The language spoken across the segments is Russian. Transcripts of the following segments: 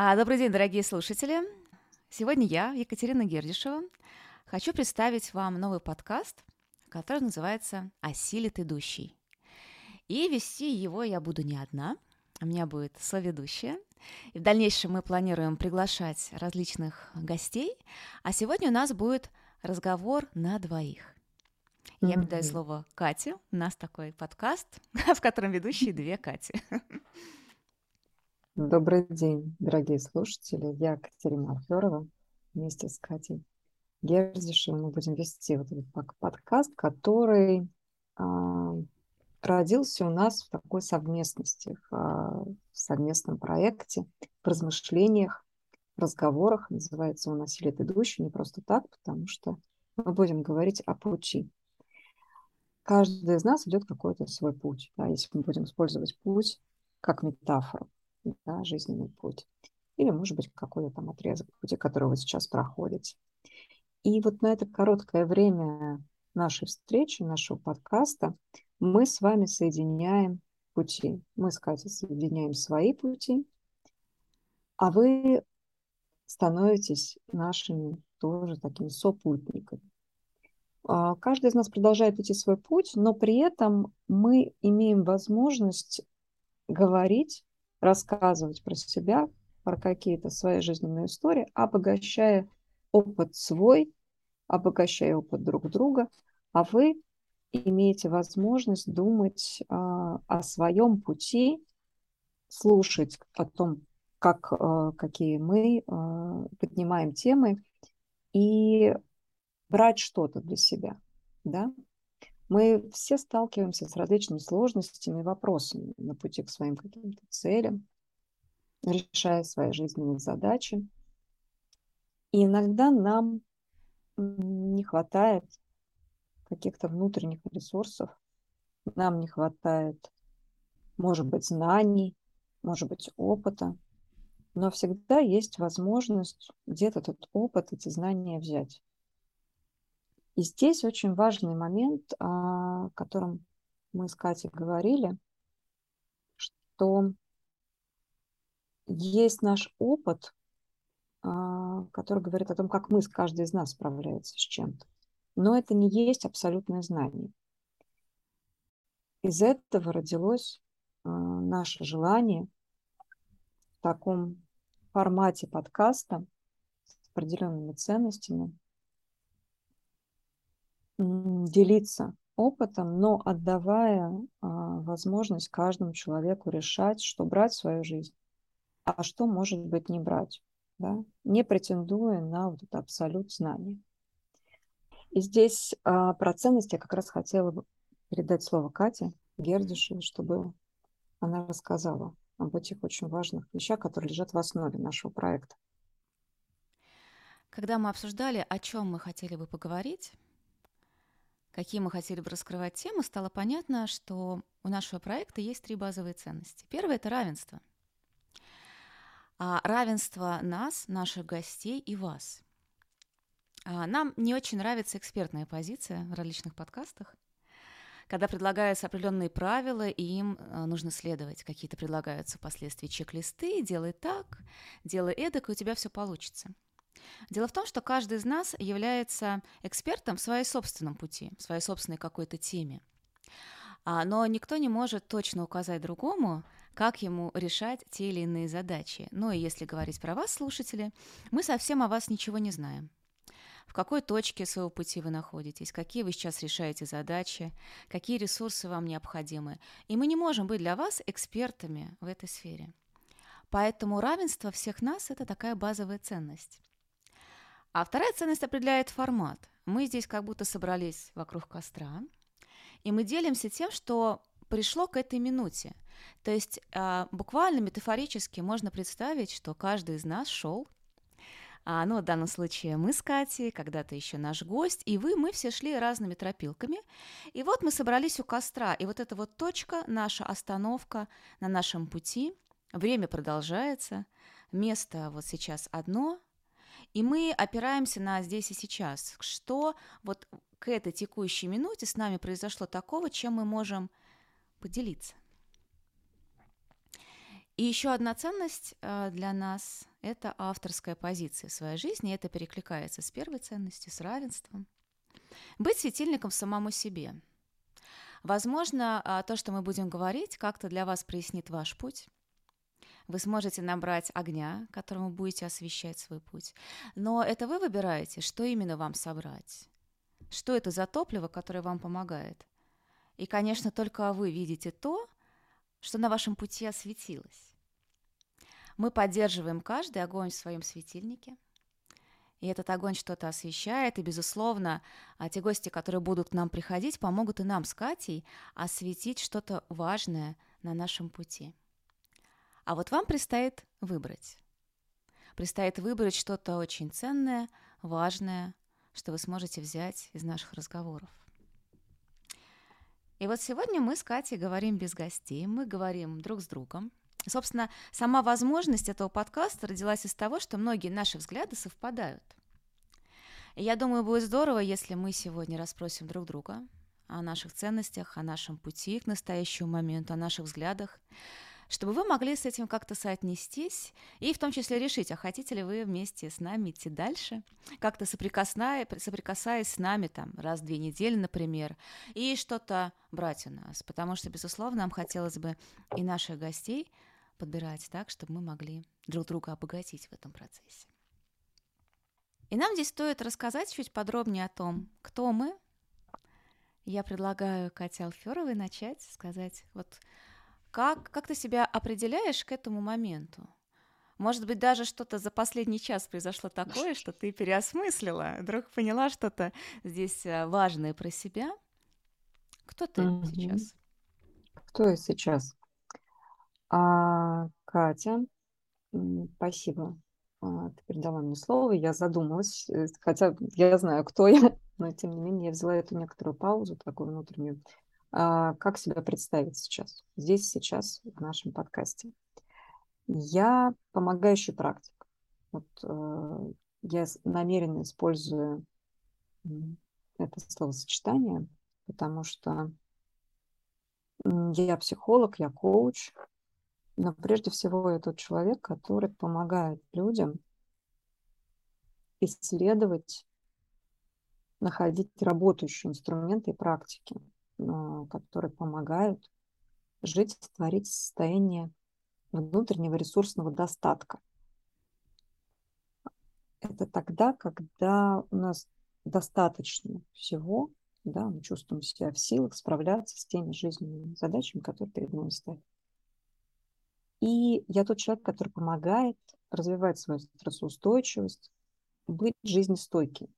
А, добрый день, дорогие слушатели. Сегодня я, Екатерина Гердишева, хочу представить вам новый подкаст, который называется «Осилит идущий». И вести его я буду не одна, у меня будет соведущая. И в дальнейшем мы планируем приглашать различных гостей, а сегодня у нас будет разговор на двоих. Я передаю слово Кате. У нас такой подкаст, в котором ведущие две Кати. Добрый день, дорогие слушатели. Я Катерина Алферова. Вместе с Катей Герзишевой мы будем вести вот этот подкаст, который а, родился у нас в такой совместности, в, а, в совместном проекте, в размышлениях, в разговорах. Называется он «Насилие идущий» не просто так, потому что мы будем говорить о пути. Каждый из нас идет какой-то свой путь. Да, если мы будем использовать путь как метафору да, жизненный путь. Или, может быть, какой-то там отрезок пути, который вы сейчас проходите. И вот на это короткое время нашей встречи, нашего подкаста, мы с вами соединяем пути. Мы с Катей соединяем свои пути, а вы становитесь нашими тоже такими сопутниками. А, каждый из нас продолжает идти свой путь, но при этом мы имеем возможность говорить рассказывать про себя, про какие-то свои жизненные истории, обогащая опыт свой, обогащая опыт друг друга, а вы имеете возможность думать а, о своем пути, слушать о том, как, а, какие мы а, поднимаем темы и брать что-то для себя. Да? Мы все сталкиваемся с различными сложностями и вопросами на пути к своим каким-то целям, решая свои жизненные задачи. И иногда нам не хватает каких-то внутренних ресурсов, нам не хватает, может быть, знаний, может быть, опыта, но всегда есть возможность где-то этот опыт, эти знания взять. И здесь очень важный момент, о котором мы с Катей говорили, что есть наш опыт, а, который говорит о том, как мы, каждый из нас справляется с чем-то. Но это не есть абсолютное знание. Из этого родилось а, наше желание в таком формате подкаста с определенными ценностями делиться опытом, но отдавая а, возможность каждому человеку решать, что брать в свою жизнь, а что, может быть, не брать, да? не претендуя на вот это абсолют знания. И здесь а, про ценности я как раз хотела бы передать слово Кате Гердишевой, чтобы она рассказала об этих очень важных вещах, которые лежат в основе нашего проекта. Когда мы обсуждали, о чем мы хотели бы поговорить, какие мы хотели бы раскрывать темы, стало понятно, что у нашего проекта есть три базовые ценности. Первое – это равенство. А равенство нас, наших гостей и вас. А нам не очень нравится экспертная позиция в различных подкастах, когда предлагаются определенные правила, и им а, нужно следовать. Какие-то предлагаются впоследствии чек-листы, делай так, делай эдак, и у тебя все получится – Дело в том, что каждый из нас является экспертом в своей собственном пути, в своей собственной какой-то теме. А, но никто не может точно указать другому, как ему решать те или иные задачи. Ну и если говорить про вас, слушатели, мы совсем о вас ничего не знаем. В какой точке своего пути вы находитесь, какие вы сейчас решаете задачи, какие ресурсы вам необходимы. И мы не можем быть для вас экспертами в этой сфере. Поэтому равенство всех нас – это такая базовая ценность. А вторая ценность определяет формат. Мы здесь как будто собрались вокруг костра, и мы делимся тем, что пришло к этой минуте. То есть э, буквально метафорически можно представить, что каждый из нас шел, а, ну, в данном случае мы с Катей, когда-то еще наш гость, и вы, мы все шли разными тропилками. И вот мы собрались у костра, и вот эта вот точка, наша остановка на нашем пути, время продолжается, место вот сейчас одно, и мы опираемся на здесь и сейчас. Что вот к этой текущей минуте с нами произошло такого, чем мы можем поделиться. И еще одна ценность э, для нас – это авторская позиция в своей жизни. Это перекликается с первой ценностью, с равенством. Быть светильником самому себе. Возможно, а, то, что мы будем говорить, как-то для вас прояснит ваш путь. Вы сможете набрать огня, которым вы будете освещать свой путь. Но это вы выбираете, что именно вам собрать. Что это за топливо, которое вам помогает. И, конечно, только вы видите то, что на вашем пути осветилось. Мы поддерживаем каждый огонь в своем светильнике – и этот огонь что-то освещает, и, безусловно, а те гости, которые будут к нам приходить, помогут и нам с Катей осветить что-то важное на нашем пути. А вот вам предстоит выбрать. Предстоит выбрать что-то очень ценное, важное, что вы сможете взять из наших разговоров. И вот сегодня мы с Катей говорим без гостей, мы говорим друг с другом – Собственно, сама возможность этого подкаста родилась из того, что многие наши взгляды совпадают. И я думаю, будет здорово, если мы сегодня расспросим друг друга о наших ценностях, о нашем пути к настоящему моменту, о наших взглядах, чтобы вы могли с этим как-то соотнестись и в том числе решить, а хотите ли вы вместе с нами идти дальше, как-то соприкасаясь, соприкасаясь с нами там раз в две недели, например, и что-то брать у нас, потому что, безусловно, нам хотелось бы и наших гостей – подбирать так, чтобы мы могли друг друга обогатить в этом процессе. И нам здесь стоит рассказать чуть подробнее о том, кто мы. Я предлагаю Кате Алферовой начать, сказать, вот как, как ты себя определяешь к этому моменту? Может быть, даже что-то за последний час произошло такое, что ты переосмыслила, вдруг поняла что-то здесь э, важное про себя. Кто ты mm-hmm. сейчас? Кто я сейчас? А, Катя, спасибо. А, ты передала мне слово, я задумалась, э, хотя я знаю, кто я, но тем не менее я взяла эту некоторую паузу, такую внутреннюю. А, как себя представить сейчас, здесь, сейчас, в нашем подкасте? Я помогающий практик. Вот, э, я намеренно использую это словосочетание, потому что я психолог, я коуч, но прежде всего я тот человек, который помогает людям исследовать, находить работающие инструменты и практики, которые помогают жить, творить состояние внутреннего ресурсного достатка. Это тогда, когда у нас достаточно всего, да, мы чувствуем себя в силах справляться с теми жизненными задачами, которые перед нами стоят. И я тот человек, который помогает развивать свою стрессоустойчивость, быть жизнестойким.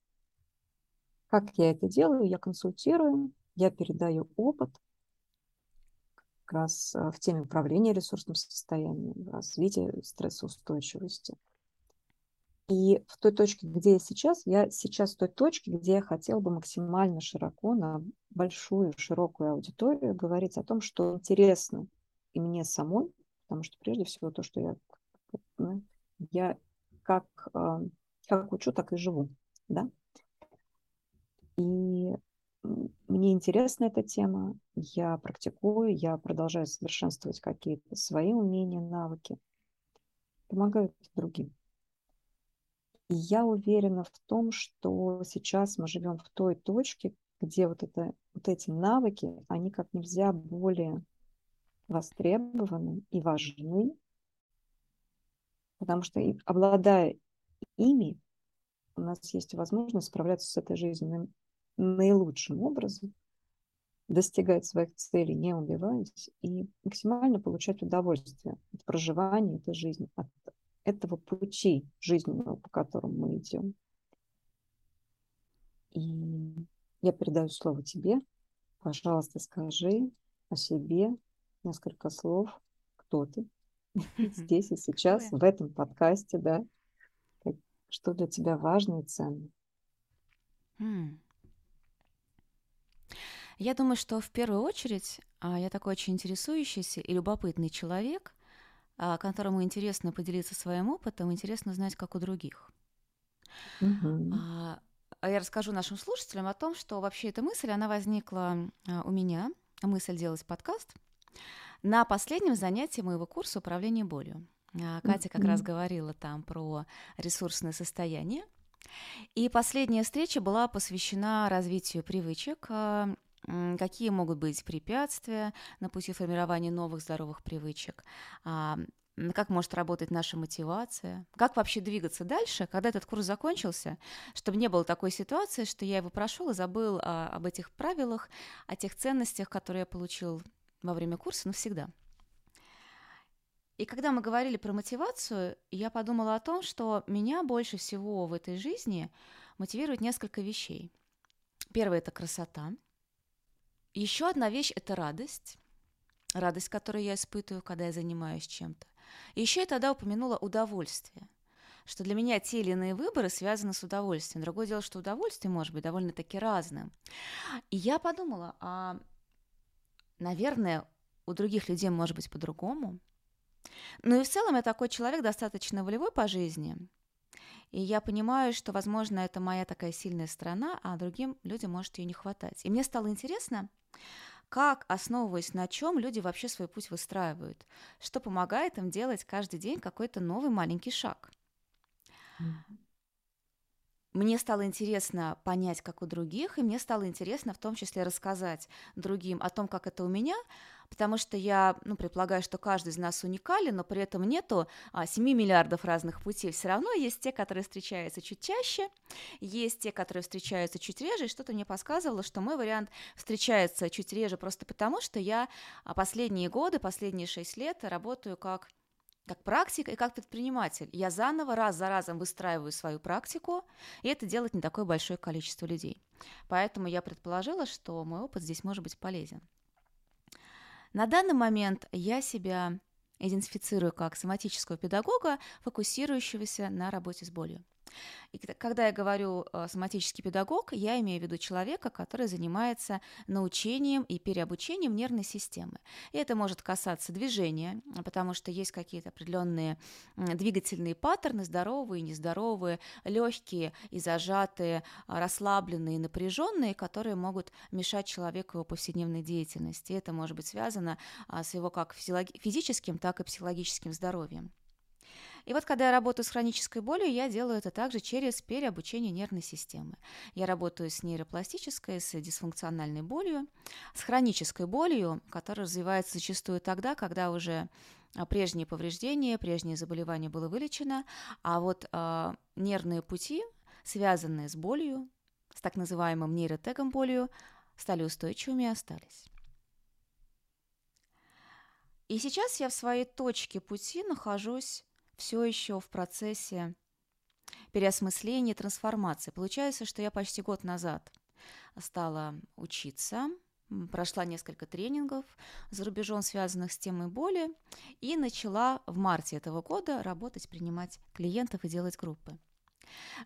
Как я это делаю? Я консультирую, я передаю опыт как раз э, в теме управления ресурсным состоянием, развития стрессоустойчивости. И в той точке, где я сейчас, я сейчас в той точке, где я хотела бы максимально широко на большую, широкую аудиторию говорить о том, что интересно и мне самой, потому что прежде всего то, что я, ну, я как, а, как учу, так и живу, да. И мне интересна эта тема, я практикую, я продолжаю совершенствовать какие-то свои умения, навыки, помогаю другим. И я уверена в том, что сейчас мы живем в той точке, где вот, это, вот эти навыки, они как нельзя более востребованы и важны, потому что обладая ими, у нас есть возможность справляться с этой жизнью наилучшим образом, достигать своих целей, не убиваясь, и максимально получать удовольствие от проживания этой жизни, от этого пути жизненного, по которому мы идем. И я передаю слово тебе. Пожалуйста, скажи о себе, несколько слов, кто ты здесь и сейчас, в этом подкасте, да, что для тебя важно и ценно. Я думаю, что в первую очередь а, я такой очень интересующийся и любопытный человек, а, которому интересно поделиться своим опытом, интересно знать, как у других. Угу. Я расскажу нашим слушателям о том, что вообще эта мысль, она возникла у меня, мысль делать подкаст – на последнем занятии моего курса управления болью. Катя как раз говорила там про ресурсное состояние. И последняя встреча была посвящена развитию привычек, какие могут быть препятствия на пути формирования новых здоровых привычек, а, как может работать наша мотивация, как вообще двигаться дальше, когда этот курс закончился, чтобы не было такой ситуации, что я его прошел и забыл об этих правилах, о тех ценностях, которые я получил во время курса навсегда. И когда мы говорили про мотивацию, я подумала о том, что меня больше всего в этой жизни мотивирует несколько вещей. Первое – это красота. Еще одна вещь – это радость. Радость, которую я испытываю, когда я занимаюсь чем-то. Еще я тогда упомянула удовольствие что для меня те или иные выборы связаны с удовольствием. Другое дело, что удовольствие может быть довольно-таки разным. И я подумала, а, наверное, у других людей может быть по-другому. Ну и в целом я такой человек достаточно волевой по жизни. И я понимаю, что, возможно, это моя такая сильная сторона, а другим людям может ее не хватать. И мне стало интересно, как, основываясь на чем люди вообще свой путь выстраивают, что помогает им делать каждый день какой-то новый маленький шаг. Мне стало интересно понять, как у других, и мне стало интересно в том числе рассказать другим о том, как это у меня, потому что я ну, предполагаю, что каждый из нас уникален, но при этом нету а, 7 миллиардов разных путей. Все равно есть те, которые встречаются чуть чаще, есть те, которые встречаются чуть реже, и что-то мне подсказывало, что мой вариант встречается чуть реже просто потому, что я а, последние годы, последние 6 лет работаю как как практик и как предприниматель. Я заново раз за разом выстраиваю свою практику, и это делает не такое большое количество людей. Поэтому я предположила, что мой опыт здесь может быть полезен. На данный момент я себя идентифицирую как соматического педагога, фокусирующегося на работе с болью. И когда я говорю э, соматический педагог, я имею в виду человека, который занимается научением и переобучением нервной системы. И это может касаться движения, потому что есть какие-то определенные двигательные паттерны, здоровые, нездоровые, легкие и зажатые, а, расслабленные, напряженные, которые могут мешать человеку его повседневной деятельности. И это может быть связано а, с его как физическим, так и психологическим здоровьем. И вот когда я работаю с хронической болью, я делаю это также через переобучение нервной системы. Я работаю с нейропластической, с дисфункциональной болью, с хронической болью, которая развивается зачастую тогда, когда уже а, прежние повреждения, прежние заболевания было вылечено, а вот э, нервные пути, связанные с болью, с так называемым нейротегом болью, стали устойчивыми и остались. И сейчас я в своей точке пути нахожусь все еще в процессе переосмысления, трансформации. Получается, что я почти год назад стала учиться, прошла несколько тренингов за рубежом, связанных с темой боли, и начала в марте этого года работать, принимать клиентов и делать группы.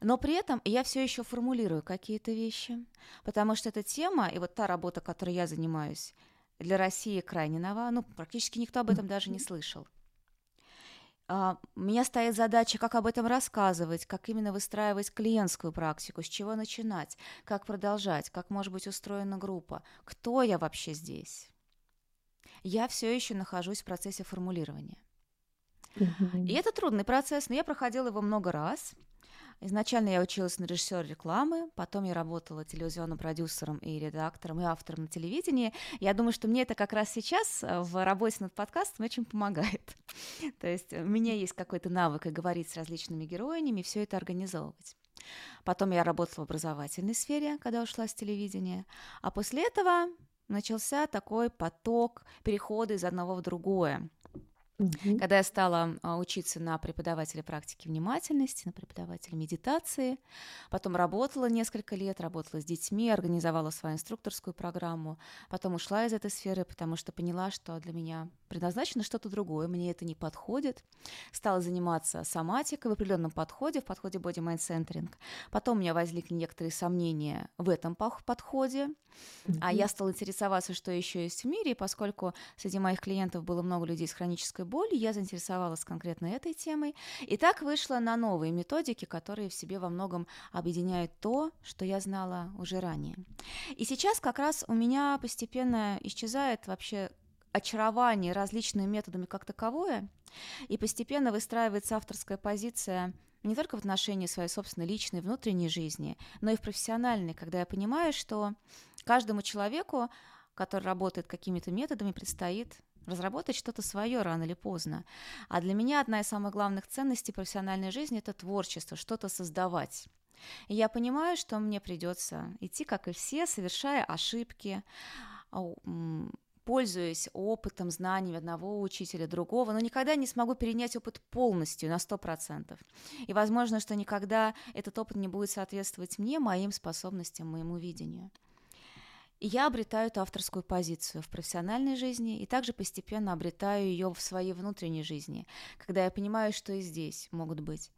Но при этом я все еще формулирую какие-то вещи, потому что эта тема и вот та работа, которой я занимаюсь, для России крайне нова, ну, практически никто об этом даже не слышал. А, у меня стоит задача, как об этом рассказывать, как именно выстраивать клиентскую практику, с чего начинать, как продолжать, как может быть устроена группа, кто я вообще здесь. Я все еще нахожусь в процессе формулирования. И это трудный процесс, но я проходила его много раз. Изначально я училась на режиссера рекламы, потом я работала телевизионным продюсером и редактором, и автором на телевидении. Я думаю, что мне это как раз сейчас э, в работе над подкастом очень помогает. То есть у меня есть какой-то навык и говорить с различными героями, и все это организовывать. Потом я работала в образовательной сфере, когда ушла с телевидения. А после этого начался такой поток перехода из одного в другое. Угу. Когда я стала а, учиться на преподавателя практики внимательности, на преподавателя медитации, потом работала несколько лет, работала с детьми, организовала свою инструкторскую программу, потом ушла из этой сферы, потому что поняла, что для меня предназначено что-то другое, мне это не подходит. Стала заниматься соматикой в определенном подходе, в подходе Body Mind Centering. Потом у меня возникли некоторые сомнения в этом подходе, mm а я стала интересоваться, что еще есть в мире, и поскольку среди моих клиентов было много людей с хронической хронической боли, я заинтересовалась конкретно этой темой, и так вышла на новые методики, которые в себе во многом объединяют то, что я знала уже ранее. И сейчас как раз у меня постепенно исчезает вообще очарование различными методами как таковое, и постепенно выстраивается авторская позиция не только в отношении своей собственной личной, внутренней жизни, но и в профессиональной, когда я понимаю, что каждому человеку, который работает какими-то методами, предстоит разработать что-то свое рано или поздно. А для меня одна из самых главных ценностей профессиональной жизни – это творчество, что-то создавать. И я понимаю, что мне придется идти, как и все, совершая ошибки, пользуясь опытом, знаниями одного учителя, другого, но никогда не смогу перенять опыт полностью, на 100%. И возможно, что никогда этот опыт не будет соответствовать мне, моим способностям, моему видению. Я обретаю эту авторскую позицию в профессиональной жизни и также постепенно обретаю ее в своей внутренней жизни, когда я понимаю, что и здесь могут быть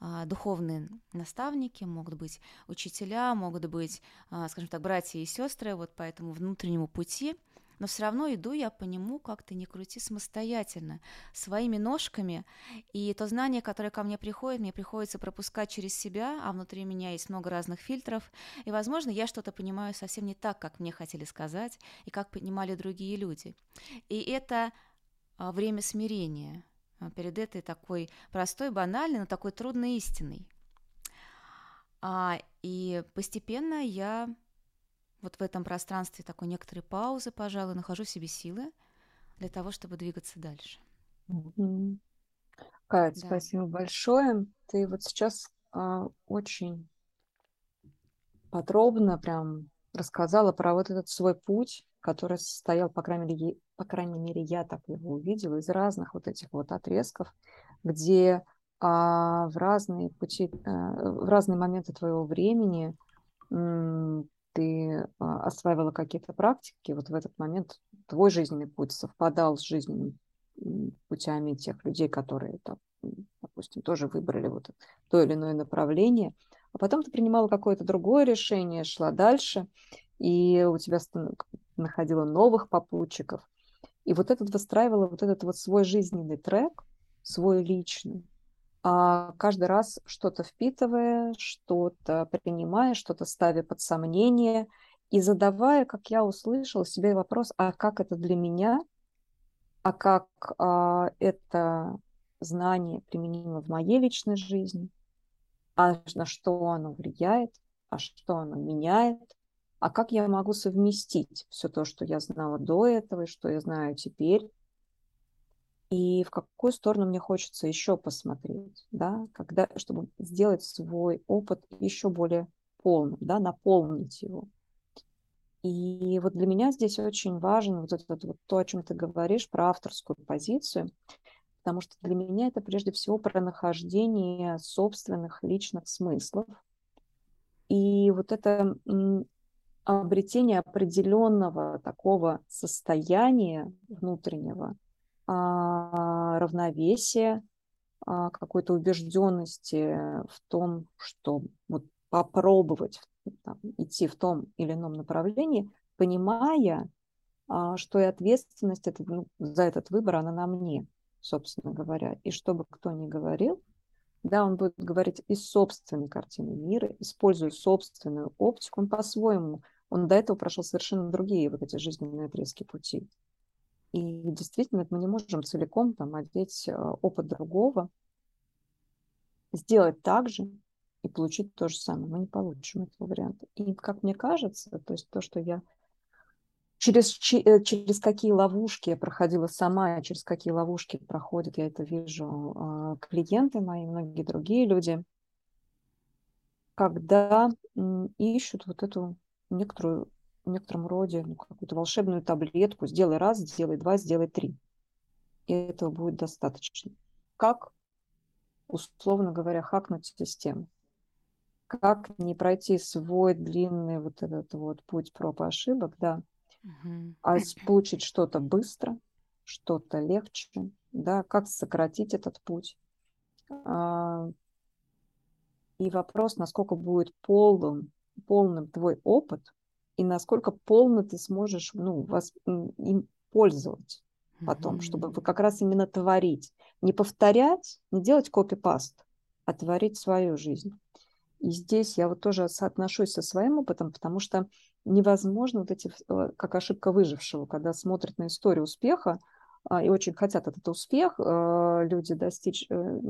а, духовные наставники, могут быть учителя, могут быть, а, скажем так, братья и сестры вот по этому внутреннему пути – но все равно иду я по нему как-то не крути самостоятельно, своими ножками, и то знание, которое ко мне приходит, мне приходится пропускать через себя, а внутри меня есть много разных фильтров, и, возможно, я что-то понимаю совсем не так, как мне хотели сказать, и как понимали другие люди. И это а, время смирения а, перед этой такой простой, банальной, но такой трудной истиной. А, и постепенно я вот в этом пространстве такой некоторой паузы, пожалуй, нахожу себе силы для того, чтобы двигаться дальше. Mm-hmm. Кать, да. спасибо большое. Ты вот сейчас а, очень подробно прям рассказала про вот этот свой путь, который состоял, по крайней мере, по крайней мере, я так его увидела, из разных вот этих вот отрезков, где а, в разные пути, а, в разные моменты твоего времени ты а, осваивала какие-то практики, вот в этот момент твой жизненный путь совпадал с жизненными путями тех людей, которые, там, допустим, тоже выбрали вот то или иное направление, а потом ты принимала какое-то другое решение, шла дальше, и у тебя находила новых попутчиков, и вот этот выстраивала вот этот вот свой жизненный трек, свой личный, а каждый раз что-то впитывая, что-то принимая, что-то ставя под сомнение и задавая, как я услышала, себе вопрос, а как это для меня, а как а, это знание применимо в моей личной жизни, а на что оно влияет, а что оно меняет, а как я могу совместить все то, что я знала до этого и что я знаю теперь, и в какую сторону мне хочется еще посмотреть, да, когда, чтобы сделать свой опыт еще более полным, да, наполнить его. И вот для меня здесь очень важен вот это вот то, о чем ты говоришь, про авторскую позицию, потому что для меня это прежде всего про нахождение собственных личных смыслов. И вот это обретение определенного такого состояния внутреннего – равновесия, а, какой-то убежденности в том, что вот попробовать там, идти в том или ином направлении, понимая, а, что и ответственность это, ну, за этот выбор, она на мне, собственно говоря. И что бы кто ни говорил, да, он будет говорить из собственной картины мира, используя собственную оптику, он по-своему, он до этого прошел совершенно другие вот эти жизненные отрезки пути. И действительно, мы не можем целиком там одеть а, опыт другого, сделать так же и получить то же самое. Мы не получим этого варианта. И как мне кажется, то есть то, что я через, э, через какие ловушки я проходила сама, через какие ловушки проходят, я это вижу, а, клиенты мои, многие другие люди, когда ищут вот эту некоторую в некотором роде ну, какую-то волшебную таблетку. Сделай раз, сделай два, сделай три. И этого будет достаточно. Как, условно говоря, хакнуть систему? Как не пройти свой длинный вот этот вот путь проб и ошибок, да, угу. а получить что-то быстро, что-то легче, да, как сократить этот путь. А, и вопрос, насколько будет полным, полным твой опыт, и насколько полно ты сможешь ну, вас, им пользоваться потом, mm-hmm. чтобы вы как раз именно творить. Не повторять, не делать копипаст, а творить свою жизнь. И здесь я вот тоже соотношусь со своим опытом, потому что невозможно вот эти, э, как ошибка выжившего, когда смотрят на историю успеха а, и очень хотят этот успех, э, люди достичь, э,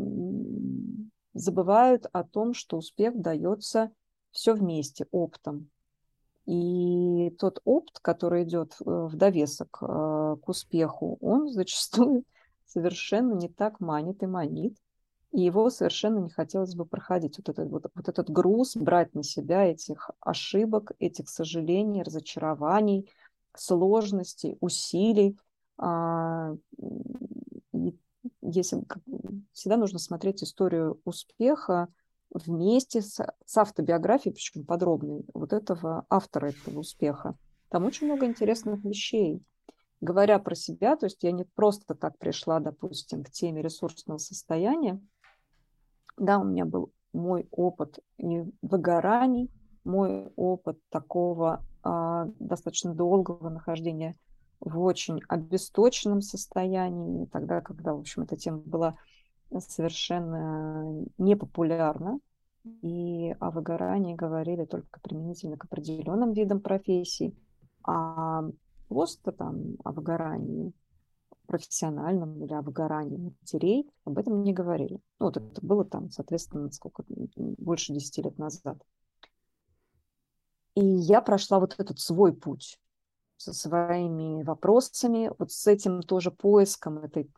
забывают о том, что успех дается все вместе, оптом. И тот опыт, который идет в довесок к успеху, он зачастую совершенно не так манит и манит, и его совершенно не хотелось бы проходить. Вот этот, вот, вот этот груз, брать на себя этих ошибок, этих сожалений, разочарований, сложностей, усилий. А, и если, всегда нужно смотреть историю успеха вместе с, с автобиографией, причем подробной, вот этого автора этого успеха. Там очень много интересных вещей. Говоря про себя, то есть я не просто так пришла, допустим, к теме ресурсного состояния, да, у меня был мой опыт и выгораний, мой опыт такого а, достаточно долгого нахождения в очень обесточенном состоянии, тогда, когда, в общем, эта тема была совершенно непопулярна, и о выгорании говорили только применительно к определенным видам профессий, а просто там о выгорании профессиональном или о выгорании матерей, об этом не говорили. Ну, вот это было там, соответственно, сколько, больше 10 лет назад. И я прошла вот этот свой путь со своими вопросами, вот с этим тоже поиском этой...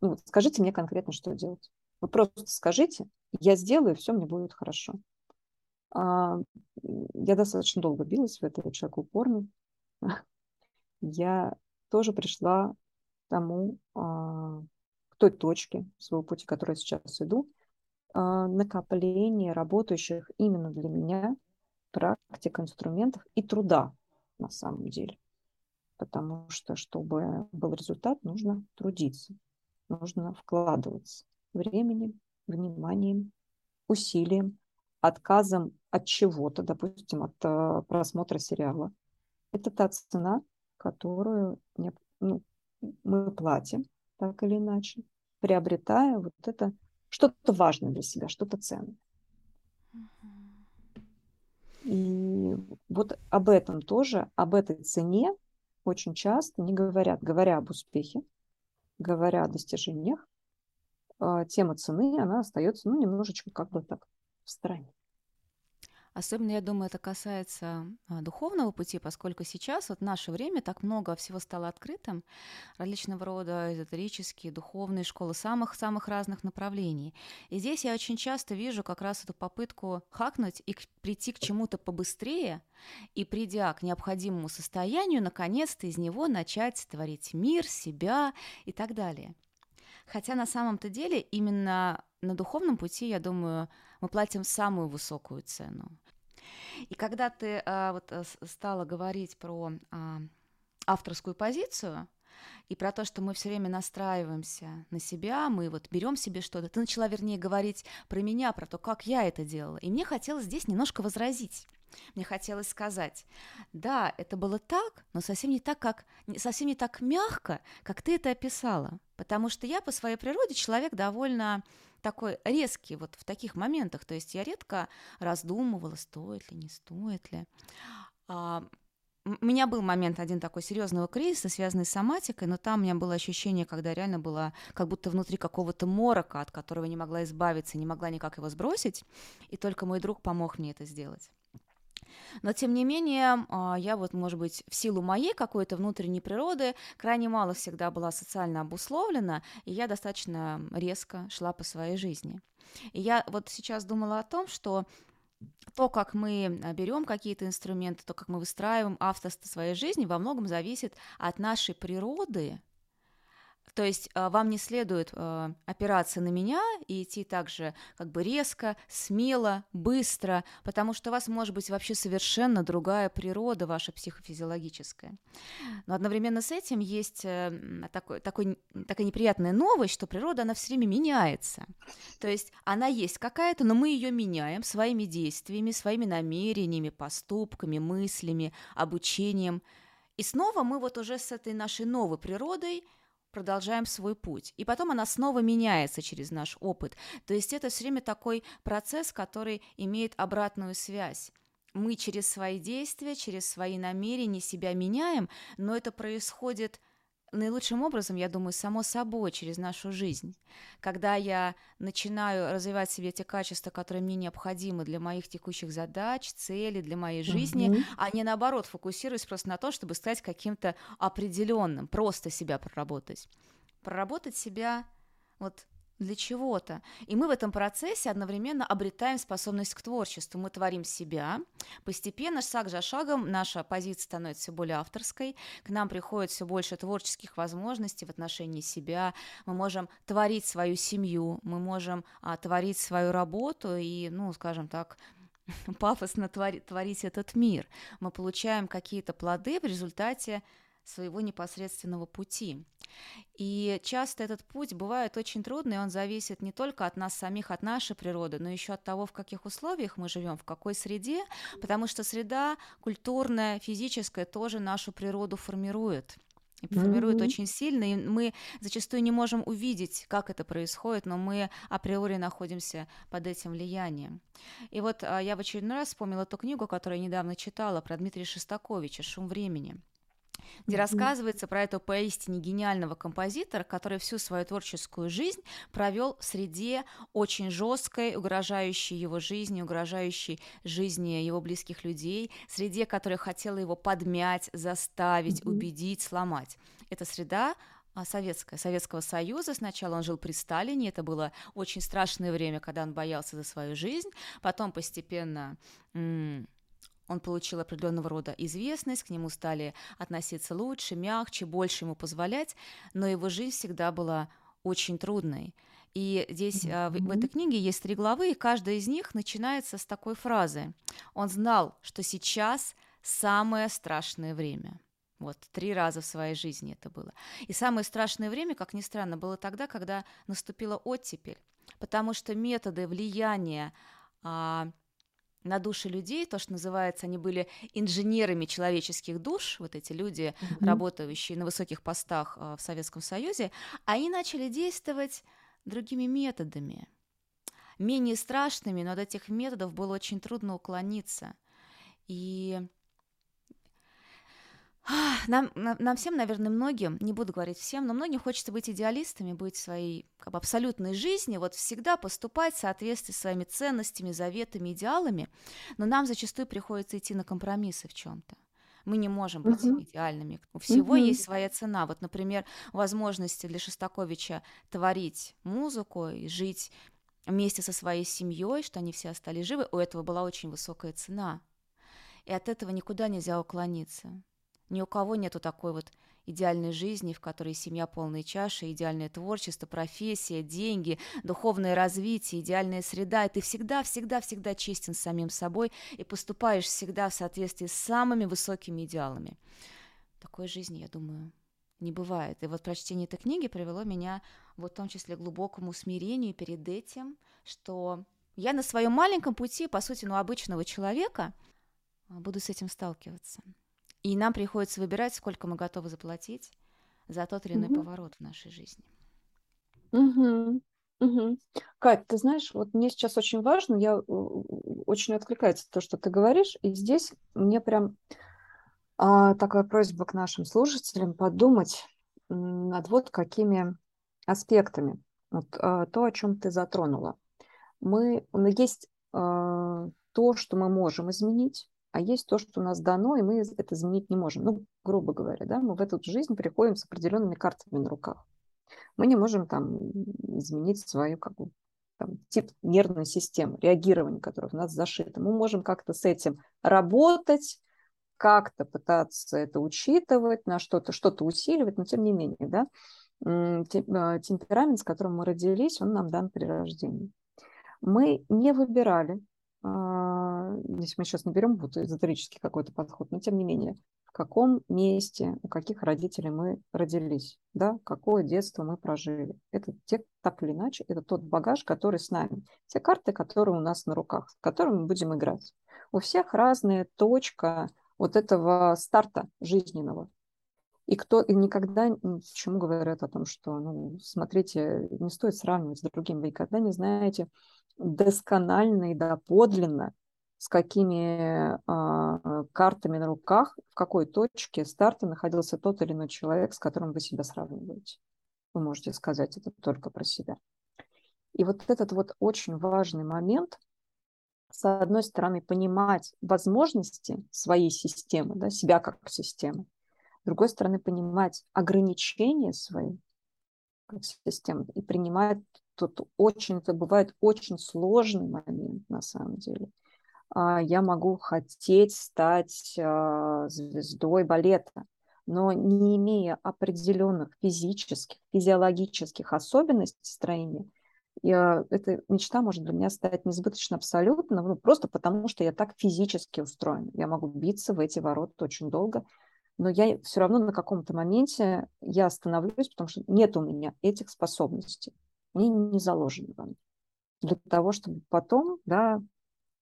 Ну, скажите мне конкретно, что делать. Вы просто скажите, я сделаю, все мне будет хорошо. А, я достаточно долго билась в этой человек упорно. Я тоже пришла тому, а, к той точке своего пути, которой я сейчас иду, а, накопление работающих именно для меня практик, инструментов и труда на самом деле. Потому что, чтобы был результат, нужно трудиться, нужно вкладываться временем, вниманием, усилием, отказом от чего-то, допустим, от э, просмотра сериала. Это та цена, которую ну, мы платим, так или иначе, приобретая вот это что-то важное для себя, что-то ценное. И вот об этом тоже, об этой цене очень часто не говорят. Говоря об успехе, говоря о достижениях, а, тема цены, она остается, ну, немножечко как бы так в стороне. Особенно, я думаю, это касается а, духовного пути, поскольку сейчас, вот в наше время, так много всего стало открытым, различного рода эзотерические, духовные школы самых-самых разных направлений. И здесь я очень часто вижу как раз эту попытку хакнуть и прийти к чему-то побыстрее, и придя к необходимому состоянию, наконец-то из него начать творить мир, себя и так далее. Хотя на самом-то деле именно на духовном пути, я думаю, мы платим самую высокую цену. И когда ты а, вот э, стала говорить про а, авторскую позицию, и про то, что мы все время настраиваемся на себя, мы вот берем себе что-то. Ты начала, вернее, говорить про меня, про то, как я это делала. И мне хотелось здесь немножко возразить. Мне хотелось сказать, да, это было так, но совсем не так, как, совсем не так мягко, как ты это описала. Потому что я по своей природе человек довольно такой резкий вот в таких моментах. То есть я редко раздумывала, стоит ли, не стоит ли. А, у меня был момент один такой серьезного кризиса, связанный с соматикой, но там у меня было ощущение, когда реально было как будто внутри какого-то морока, от которого не могла избавиться, не могла никак его сбросить, и только мой друг помог мне это сделать. Но, тем не менее, а, я вот, может быть, в силу моей какой-то внутренней природы крайне мало всегда была социально обусловлена, и я достаточно резко шла по своей жизни. И я вот сейчас думала о том, что то, как мы а, берем какие-то инструменты, то, как мы выстраиваем авторство своей жизни, во многом зависит от нашей природы, то есть а, вам не следует а, опираться на меня и идти также как бы резко, смело, быстро, потому что у вас может быть вообще совершенно другая природа ваша психофизиологическая. Но одновременно с этим есть э, такой, такой, такая неприятная новость, что природа, она все время меняется. То есть она есть какая-то, но мы ее меняем своими действиями, своими намерениями, поступками, мыслями, обучением. И снова мы вот уже с этой нашей новой природой – продолжаем свой путь. И потом она снова меняется через наш опыт. То есть это все время такой процесс, который имеет обратную связь. мы через свои действия, через свои намерения себя меняем, но это происходит наилучшим образом, я думаю, само собой, через нашу жизнь. Когда я начинаю развивать в себе те качества, которые мне необходимы для моих текущих задач, целей, для моей жизни, mm-hmm. а не наоборот фокусируюсь просто на том, чтобы стать каким-то определенным, просто себя проработать. Проработать себя вот для чего-то. И мы в этом процессе одновременно обретаем способность к творчеству. Мы творим себя. Постепенно, шаг за шагом, наша позиция становится все более авторской. К нам приходит все больше творческих возможностей в отношении себя. Мы можем творить свою семью, мы можем а, творить свою работу и, ну, скажем так, пафосно творить, творить этот мир. Мы получаем какие-то плоды в результате своего непосредственного пути. И часто этот путь бывает очень трудный, он зависит не только от нас самих, от нашей природы, но еще от того, в каких условиях мы живем, в какой среде, потому что среда культурная, физическая тоже нашу природу формирует и формирует mm-hmm. очень сильно, и мы зачастую не можем увидеть, как это происходит, но мы априори находимся под этим влиянием. И вот а, я в очередной раз вспомнила ту книгу, которую я недавно читала про Дмитрия Шестаковича «Шум времени» где mm-hmm. рассказывается про этого поистине гениального композитора, который всю свою творческую жизнь провел в среде очень жесткой, угрожающей его жизни, угрожающей жизни его близких людей, среде, которая хотела его подмять, заставить, mm-hmm. убедить, сломать. Эта среда а, советская, Советского Союза. Сначала он жил при Сталине, это было очень страшное время, когда он боялся за свою жизнь. Потом постепенно он получил определенного рода известность, к нему стали относиться лучше, мягче, больше ему позволять, но его жизнь всегда была очень трудной. И здесь mm-hmm. в, в этой книге есть три главы, и каждая из них начинается с такой фразы. Он знал, что сейчас самое страшное время. Вот, три раза в своей жизни это было. И самое страшное время, как ни странно, было тогда, когда наступила оттепель, потому что методы влияния а, на души людей, то, что называется, они были инженерами человеческих душ, вот эти люди, mm-hmm. работающие на высоких постах э, в Советском Союзе, они начали действовать другими методами, менее страшными, но от этих методов было очень трудно уклониться. И нам, нам всем, наверное, многим, не буду говорить всем, но многим хочется быть идеалистами, быть в своей как бы, абсолютной жизни, вот всегда поступать в соответствии с своими ценностями, заветами, идеалами, но нам зачастую приходится идти на компромиссы в чем-то. Мы не можем быть uh-huh. идеальными. У всего uh-huh. есть своя цена. Вот, например, возможности для Шостаковича творить музыку и жить вместе со своей семьей, что они все остались живы, у этого была очень высокая цена. И от этого никуда нельзя уклониться. Ни у кого нету такой вот идеальной жизни, в которой семья полная чаша, идеальное творчество, профессия, деньги, духовное развитие, идеальная среда, и ты всегда, всегда, всегда честен с самим собой и поступаешь всегда в соответствии с самыми высокими идеалами. Такой жизни, я думаю, не бывает. И вот прочтение этой книги привело меня вот в том числе к глубокому смирению перед этим, что я на своем маленьком пути, по сути, ну, обычного человека, а, буду с этим сталкиваться. И нам приходится выбирать, сколько мы готовы заплатить за тот или иной угу. поворот в нашей жизни. Угу. Угу. Кать, ты знаешь, вот мне сейчас очень важно, я очень откликается то, что ты говоришь, и здесь мне прям а, такая просьба к нашим слушателям подумать над вот какими аспектами. Вот а, то, о чем ты затронула. Мы, есть а, то, что мы можем изменить, а есть то, что у нас дано, и мы это изменить не можем. Ну, грубо говоря, да, мы в эту жизнь приходим с определенными картами на руках. Мы не можем там изменить свою как бы, там, тип нервной системы, реагирования, которое в нас зашито. Мы можем как-то с этим работать, как-то пытаться это учитывать, на что-то что-то усиливать, но тем не менее, да, а, темперамент, с которым мы родились, он нам дан при рождении. Мы не выбирали здесь мы сейчас не берем вот эзотерический какой-то подход, но тем не менее, в каком месте, у каких родителей мы родились, да, какое детство мы прожили. Это те, так или иначе, это тот багаж, который с нами, те карты, которые у нас на руках, с которыми мы будем играть. У всех разная точка вот этого старта жизненного. И кто и никогда, почему говорят о том, что, ну, смотрите, не стоит сравнивать с другим, вы никогда не знаете, досконально и доподлинно, с какими а, картами на руках, в какой точке старта находился тот или иной человек, с которым вы себя сравниваете. Вы можете сказать это только про себя. И вот этот вот очень важный момент, с одной стороны, понимать возможности своей системы, да, себя как системы, другой стороны, понимать ограничения свои как системы и принимать тут очень, это бывает очень сложный момент на самом деле. А, я могу хотеть стать а, звездой балета, но не имея определенных физических, физиологических особенностей строения, я, эта мечта может для меня стать несбыточно абсолютно, ну, просто потому что я так физически устроена. Я могу биться в эти ворота очень долго, но я все равно на каком-то моменте я остановлюсь, потому что нет у меня этих способностей. Они не заложены во мне. Для того, чтобы потом, да,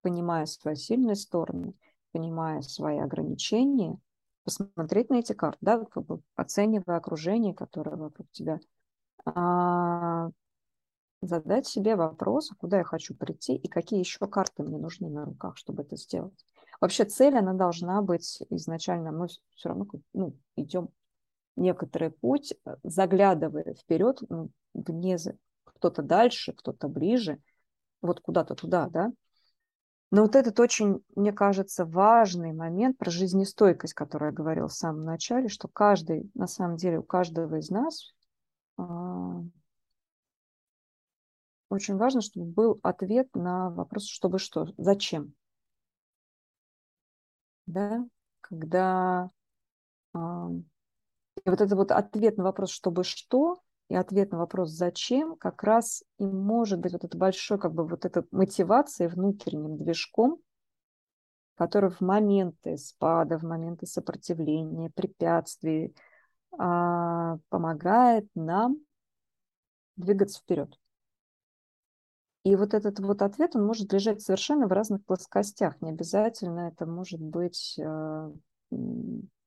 понимая свои сильные стороны, понимая свои ограничения, посмотреть на эти карты, да, как бы оценивая окружение, которое вокруг тебя, а, задать себе вопрос, а куда я хочу прийти и какие еще карты мне нужны на руках, чтобы это сделать. Вообще цель, она должна быть изначально, мы все равно ну, идем некоторый путь, заглядывая вперед, ну, вне, кто-то дальше, кто-то ближе, вот куда-то туда, да. Но вот этот очень, мне кажется, важный момент про жизнестойкость, который я говорил в самом начале, что каждый, на самом деле, у каждого из нас а, очень важно, чтобы был ответ на вопрос, чтобы что, зачем. Да, когда и вот это вот ответ на вопрос, чтобы что, и ответ на вопрос «зачем» как раз и может быть вот это большой как бы вот эта мотивация внутренним движком, который в моменты спада, в моменты сопротивления, препятствий а, помогает нам двигаться вперед. И вот этот вот ответ, он может лежать совершенно в разных плоскостях. Не обязательно это может быть а,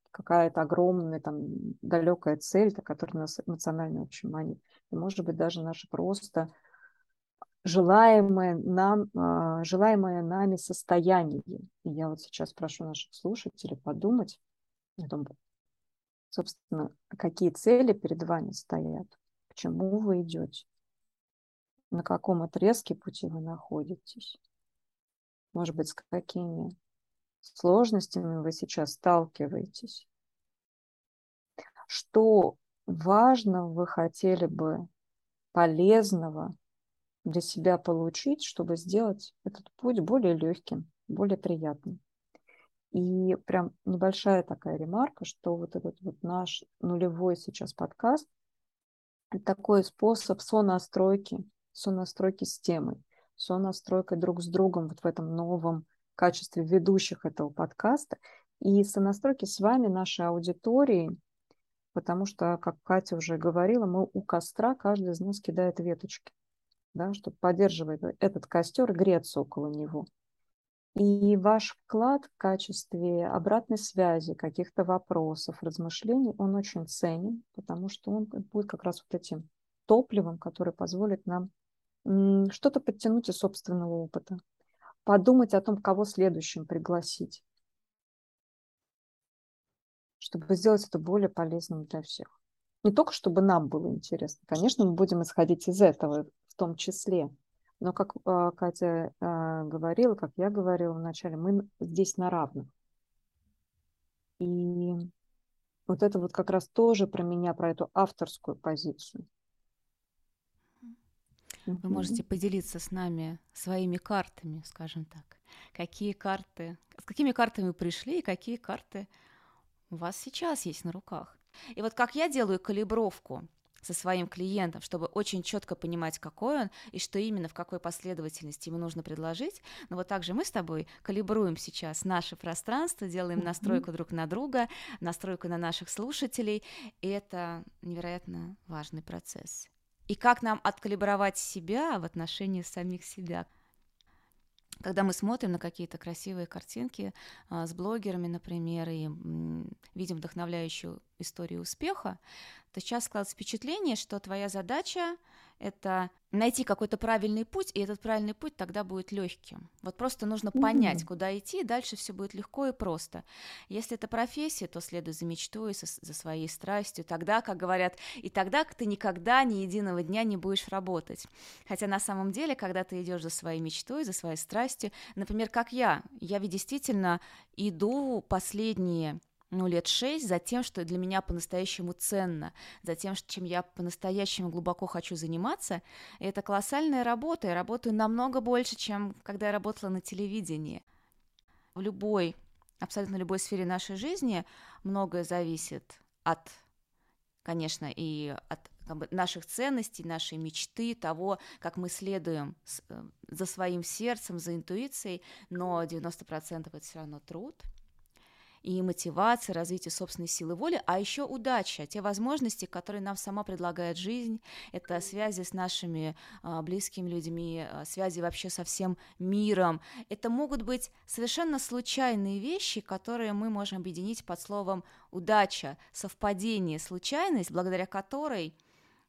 какая-то огромная, там, далекая цель, которая нас эмоционально очень манит. И, может быть, даже наше просто желаемое, нам, а, желаемое нами состояние. И я вот сейчас прошу наших слушателей подумать о том, собственно, какие цели перед вами стоят, к чему вы идете, на каком отрезке пути вы находитесь, может быть, с какими сложностями вы сейчас сталкиваетесь? Что важно вы хотели бы полезного для себя получить, чтобы сделать этот путь более легким, более приятным? И прям небольшая такая ремарка, что вот этот вот наш нулевой сейчас подкаст – такой способ сонастройки, сонастройки с темой, сонастройкой друг с другом вот в этом новом качестве ведущих этого подкаста и сонастройки с вами, нашей аудиторией, потому что, как Катя уже говорила, мы у костра, каждый из нас кидает веточки, да, чтобы поддерживать этот костер греться около него. И ваш вклад в качестве обратной связи, каких-то вопросов, размышлений, он очень ценен, потому что он будет как раз вот этим топливом, которое позволит нам что-то подтянуть из собственного опыта, подумать о том, кого следующим пригласить, чтобы сделать это более полезным для всех. Не только чтобы нам было интересно. Конечно, мы будем исходить из этого в том числе. Но, как э, Катя э, говорила, как я говорила вначале, мы здесь на равных. И вот это вот как раз тоже про меня, про эту авторскую позицию. Вы можете поделиться с нами своими картами, скажем так. Какие карты, с какими картами вы пришли и какие карты у вас сейчас есть на руках. И вот как я делаю калибровку со своим клиентом, чтобы очень четко понимать, какой он и что именно в какой последовательности ему нужно предложить. Но вот также мы с тобой калибруем сейчас наше пространство, делаем настройку друг на друга, настройку на наших слушателей, и это невероятно важный процесс и как нам откалибровать себя в отношении самих себя. Когда мы смотрим на какие-то красивые картинки а, с блогерами, например, и видим вдохновляющую истории успеха, то сейчас складывается впечатление, что твоя задача это найти какой-то правильный путь, и этот правильный путь тогда будет легким. Вот просто нужно понять, mm-hmm. куда идти, и дальше все будет легко и просто. Если это профессия, то следуй за мечтой, за, за своей страстью. Тогда, как говорят, и тогда ты никогда ни единого дня не будешь работать. Хотя на самом деле, когда ты идешь за своей мечтой, за своей страстью, например, как я, я ведь действительно иду последние ну, лет шесть за тем, что для меня по-настоящему ценно, за тем, чем я по-настоящему глубоко хочу заниматься. Это колоссальная работа. Я работаю намного больше, чем когда я работала на телевидении. В любой, абсолютно любой сфере нашей жизни многое зависит от, конечно, и от как бы, наших ценностей, нашей мечты, того, как мы следуем э, за своим сердцем, за интуицией, но 90% это все равно труд – и мотивация, развитие собственной силы воли, а еще удача, те возможности, которые нам сама предлагает жизнь, это связи с нашими а, близкими людьми, а, связи вообще со всем миром. Это могут быть совершенно случайные вещи, которые мы можем объединить под словом удача, совпадение, случайность, благодаря которой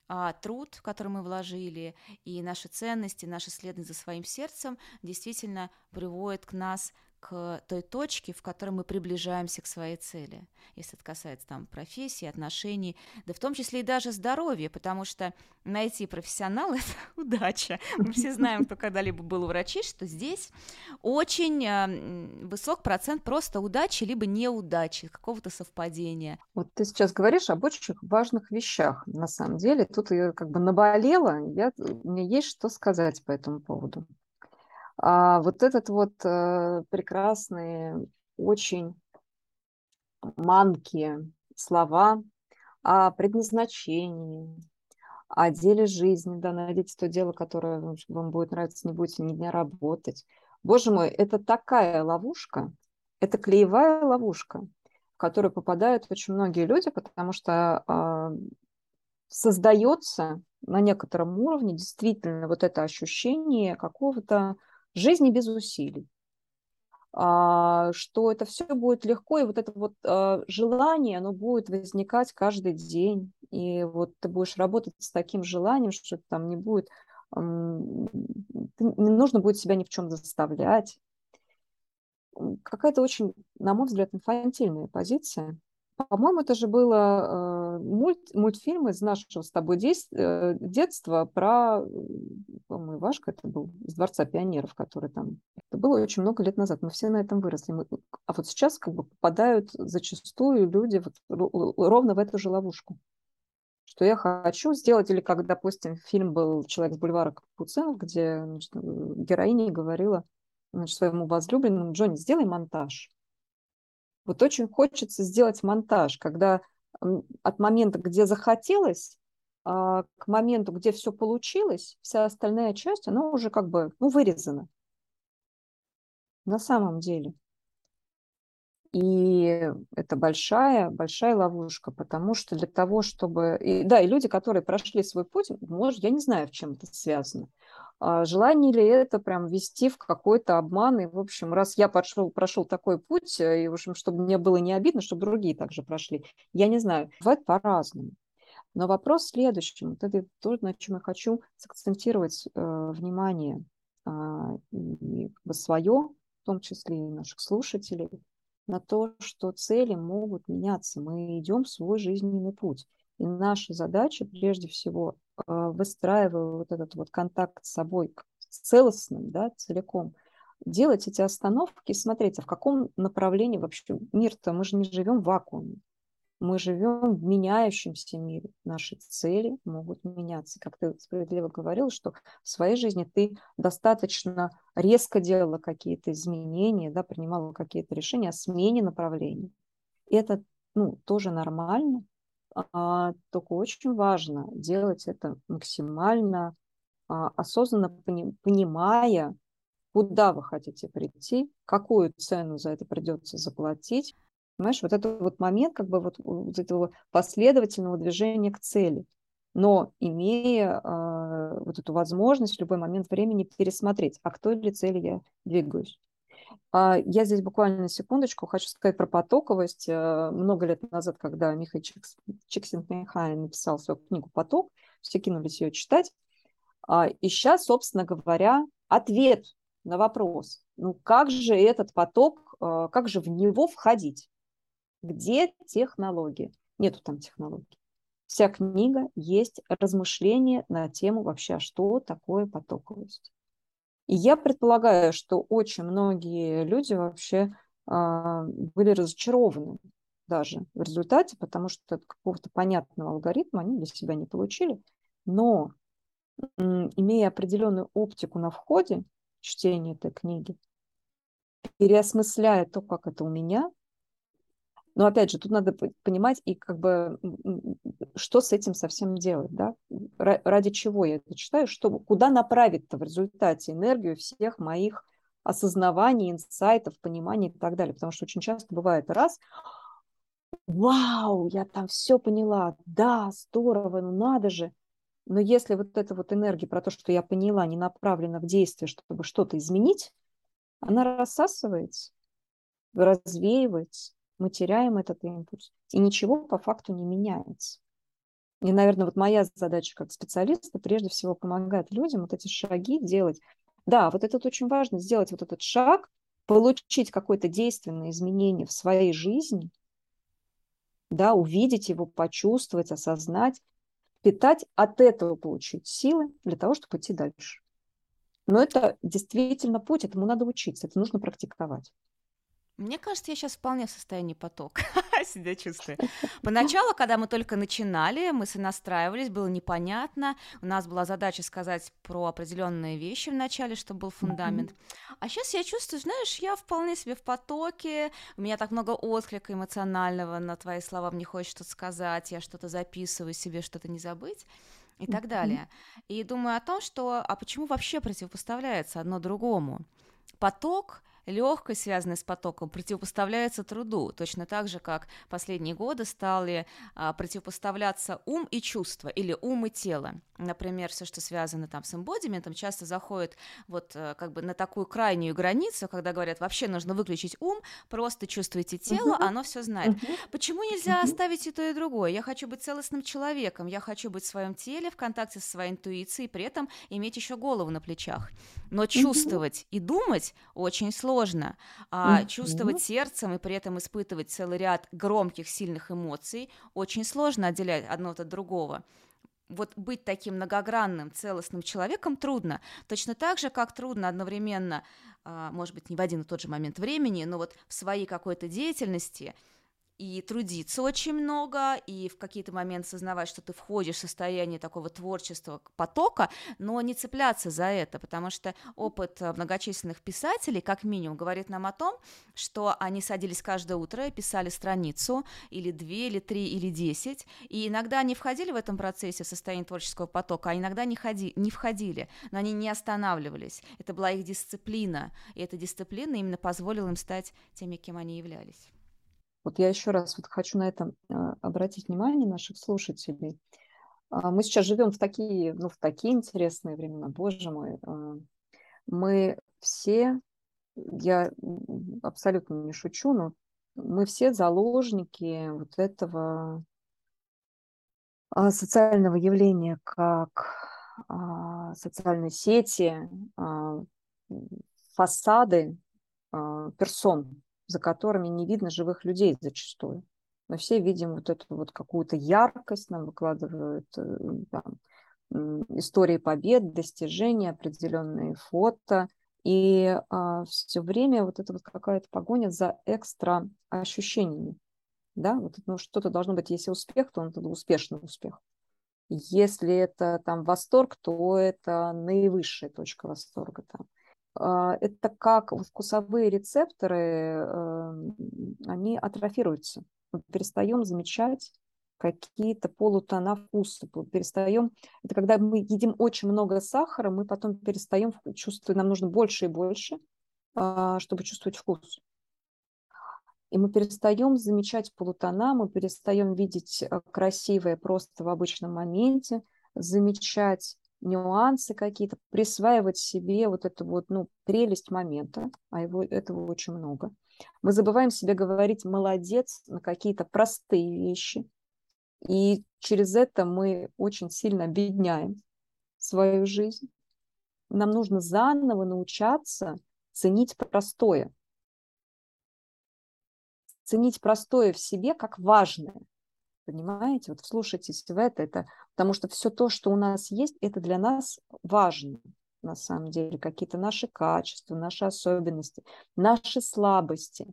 а, труд, который мы вложили, и наши ценности, наше следование за своим сердцем действительно приводит к нас к той точке, в которой мы приближаемся к своей цели, если это касается там профессии, отношений, да в том числе и даже здоровья, потому что найти профессионала – это удача. Мы все знаем, кто когда-либо был у врачей, что здесь очень э, высок процент просто удачи либо неудачи, какого-то совпадения. Вот ты сейчас говоришь об очень важных вещах, на самом деле. Тут я как бы наболела, я, меня есть что сказать по этому поводу. А вот этот вот э, прекрасные, очень манки слова о предназначении, о деле жизни, да, найдите то дело, которое вам будет нравиться, не будете ни дня работать. Боже мой, это такая ловушка, это клеевая ловушка, в которую попадают очень многие люди, потому что э, создается на некотором уровне действительно вот это ощущение какого-то жизни без усилий, а, что это все будет легко, и вот это вот а, желание, оно будет возникать каждый день, и вот ты будешь работать с таким желанием, что там не будет, не нужно будет себя ни в чем заставлять. Какая-то очень, на мой взгляд, инфантильная позиция. По-моему, это же было э, мульт, мультфильм из нашего с тобой э, детства про, по-моему, Ивашка это был, из Дворца пионеров, который там... Это было очень много лет назад, мы все на этом выросли. Мы, а вот сейчас как бы попадают зачастую люди вот ровно в эту же ловушку. Что я хочу сделать, или как, допустим, фильм был «Человек с бульвара Капуцинов», где значит, героиня говорила значит, своему возлюбленному, Джонни, сделай монтаж вот очень хочется сделать монтаж, когда от момента, где захотелось, а, к моменту, где все получилось, вся остальная часть, она уже как бы ну, вырезана. На самом деле. И это большая, большая ловушка, потому что для того, чтобы... И, да, и люди, которые прошли свой путь, может, я не знаю, в чем это связано. А желание ли это прям вести в какой-то обман? И, в общем, раз я прошел, прошел такой путь, э, и, в общем, чтобы мне было не обидно, чтобы другие также прошли, я не знаю. Бывает по-разному. Но вопрос в следующем. Вот это то, на чем я хочу сакцентировать э, внимание э, и как бы свое, в том числе и наших слушателей, на то, что цели могут меняться. Мы идем в свой жизненный путь. И наша задача, прежде всего, а, выстраивая вот этот вот контакт с собой целостным, да, целиком, делать эти остановки и смотреть, а в каком направлении вообще мир-то, мы же не живем в вакууме, мы живем в меняющемся мире, наши цели могут меняться. Как ты справедливо говорил, что в своей жизни ты достаточно резко делала какие-то изменения, да, принимала какие-то решения о смене направлений. Это ну, тоже нормально, а, только очень важно делать это максимально а, осознанно, понимая, куда вы хотите прийти, какую цену за это придется заплатить. Понимаешь, вот это вот момент как бы вот, вот этого последовательного движения к цели, но имея э, вот эту возможность в любой момент времени пересмотреть, а к той ли цели я двигаюсь. А я здесь буквально на секундочку хочу сказать про потоковость. Э, много лет назад, когда Михаил Чиксент-Михай написал свою книгу «Поток», все кинулись ее читать. А, и сейчас, собственно говоря, ответ на вопрос, ну как же этот поток, э, как же в него входить? Где технологии? Нету там технологий. Вся книга есть размышления на тему вообще, а что такое потоковость. И я предполагаю, что очень многие люди вообще а, были разочарованы даже в результате, потому что какого-то понятного алгоритма они для себя не получили. Но имея определенную оптику на входе чтения этой книги, переосмысляя то, как это у меня, но опять же, тут надо понимать и как бы, что с этим совсем делать, да? Ради чего я это читаю, что, куда направить-то в результате энергию всех моих осознаваний, инсайтов, пониманий и так далее. Потому что очень часто бывает раз, вау, я там все поняла, да, здорово, ну надо же. Но если вот эта вот энергия про то, что я поняла, не направлена в действие, чтобы что-то изменить, она рассасывается, развеивается, мы теряем этот импульс, и ничего по факту не меняется. И, наверное, вот моя задача как специалиста прежде всего помогать людям вот эти шаги делать. Да, вот это очень важно, сделать вот этот шаг, получить какое-то действенное изменение в своей жизни, да, увидеть его, почувствовать, осознать, питать, от этого получить силы для того, чтобы идти дальше. Но это действительно путь, этому надо учиться, это нужно практиковать. Мне кажется, я сейчас вполне в состоянии поток себя чувствую. Поначалу, когда мы только начинали, мы сонастраивались, было непонятно. У нас была задача сказать про определенные вещи в начале, чтобы был фундамент. А сейчас я чувствую, знаешь, я вполне себе в потоке, у меня так много отклика эмоционального на твои слова, мне хочется что-то сказать, я что-то записываю себе, что-то не забыть и так далее. И думаю о том, что, а почему вообще противопоставляется одно другому? Поток легкость, связанная с потоком, противопоставляется труду, точно так же, как последние годы стали а, противопоставляться ум и чувство, или ум и тело. Например, все, что связано там с эмбодиментом, часто заходит вот а, как бы на такую крайнюю границу, когда говорят, вообще нужно выключить ум, просто чувствуйте тело, uh-huh. оно все знает. Uh-huh. Почему нельзя uh-huh. оставить и то, и другое? Я хочу быть целостным человеком, я хочу быть в своем теле, в контакте со своей интуицией, при этом иметь еще голову на плечах. Но чувствовать и думать очень сложно а, mm-hmm. чувствовать сердцем и при этом испытывать целый ряд громких, сильных эмоций. Очень сложно отделять одно от другого вот быть таким многогранным, целостным человеком трудно. Точно так же, как трудно одновременно, а, может быть, не в один и тот же момент времени, но вот в своей какой-то деятельности и трудиться очень много, и в какие-то моменты сознавать, что ты входишь в состояние такого творчества потока, но не цепляться за это, потому что опыт э, многочисленных писателей, как минимум, говорит нам о том, что они садились каждое утро и писали страницу, или две, или три, или десять, и иногда они входили в этом процессе в состояние творческого потока, а иногда не, ходи, не входили, но они не останавливались. Это была их дисциплина, и эта дисциплина именно позволила им стать теми, кем они являлись. Вот я еще раз вот хочу на это а, обратить внимание наших слушателей. А, мы сейчас живем в такие, ну, в такие интересные времена, боже мой. А, мы все, я абсолютно не шучу, но мы все заложники вот этого социального явления, как социальные сети, фасады персон за которыми не видно живых людей зачастую. Мы все видим вот эту вот какую-то яркость, нам выкладывают э, там, истории побед, достижения, определенные фото. И а, все время вот это вот какая-то погоня за экстра ощущениями. Да, вот ну, что-то должно быть, если успех, то он это успешный успех. Если это там восторг, то это наивысшая точка восторга. Там. А, это как вкусовые рецепторы, эм, они атрофируются. Мы перестаем замечать какие-то полутона вкуса, перестаем... Это когда мы едим очень много сахара, мы потом перестаем чувствовать, нам нужно больше и больше, а, чтобы чувствовать вкус. И мы перестаем замечать полутона, мы перестаем видеть э, красивое просто в обычном моменте, замечать нюансы какие-то, присваивать себе вот эту вот, ну, прелесть момента, а его, этого очень много. Мы забываем себе говорить «молодец» на какие-то простые вещи, и через это мы очень сильно обедняем свою жизнь. Нам нужно заново научаться ценить простое. Ценить простое в себе как важное. Понимаете? Вот вслушайтесь в это, это, потому что все то, что у нас есть, это для нас важно на самом деле, какие-то наши качества, наши особенности, наши слабости.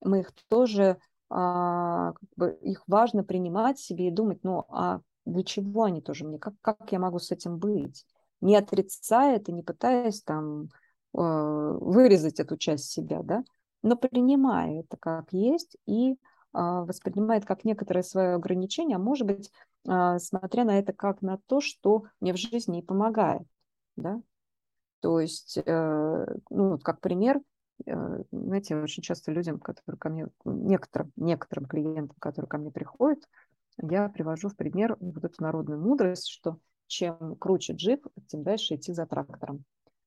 Мы их тоже, а, как бы, их важно принимать себе и думать, ну а для чего они тоже мне, как, как я могу с этим быть? Не отрицая это, не пытаясь там э, вырезать эту часть себя, да, но принимая это как есть и а, воспринимает как некоторое свое ограничение, а может быть, а, смотря на это как на то, что мне в жизни и помогает. Да? То есть, э, ну, как пример, э, знаете, очень часто людям, которые ко мне, некоторым, некоторым клиентам, которые ко мне приходят, я привожу в пример вот эту народную мудрость, что чем круче джип, тем дальше идти за трактором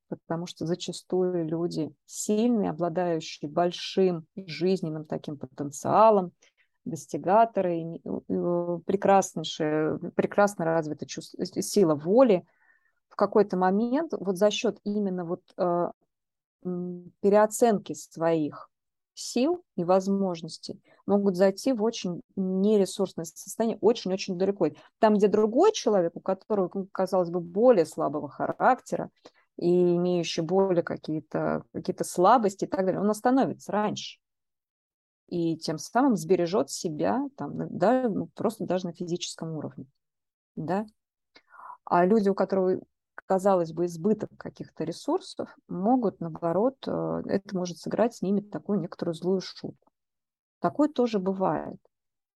потому что зачастую люди сильные, обладающие большим жизненным таким потенциалом, достигаторы, прекраснейшая, прекрасно развита чувство, сила воли, в какой-то момент вот за счет именно вот э, переоценки своих сил и возможностей могут зайти в очень нересурсное состояние очень-очень далеко. Там, где другой человек, у которого, казалось бы, более слабого характера, и имеющий более какие-то какие слабости и так далее, он остановится раньше. И тем самым сбережет себя там, да, ну, просто даже на физическом уровне. Да? А люди, у которых, казалось бы, избыток каких-то ресурсов, могут, наоборот, э, это может сыграть с ними такую некоторую злую шутку. Такое тоже бывает.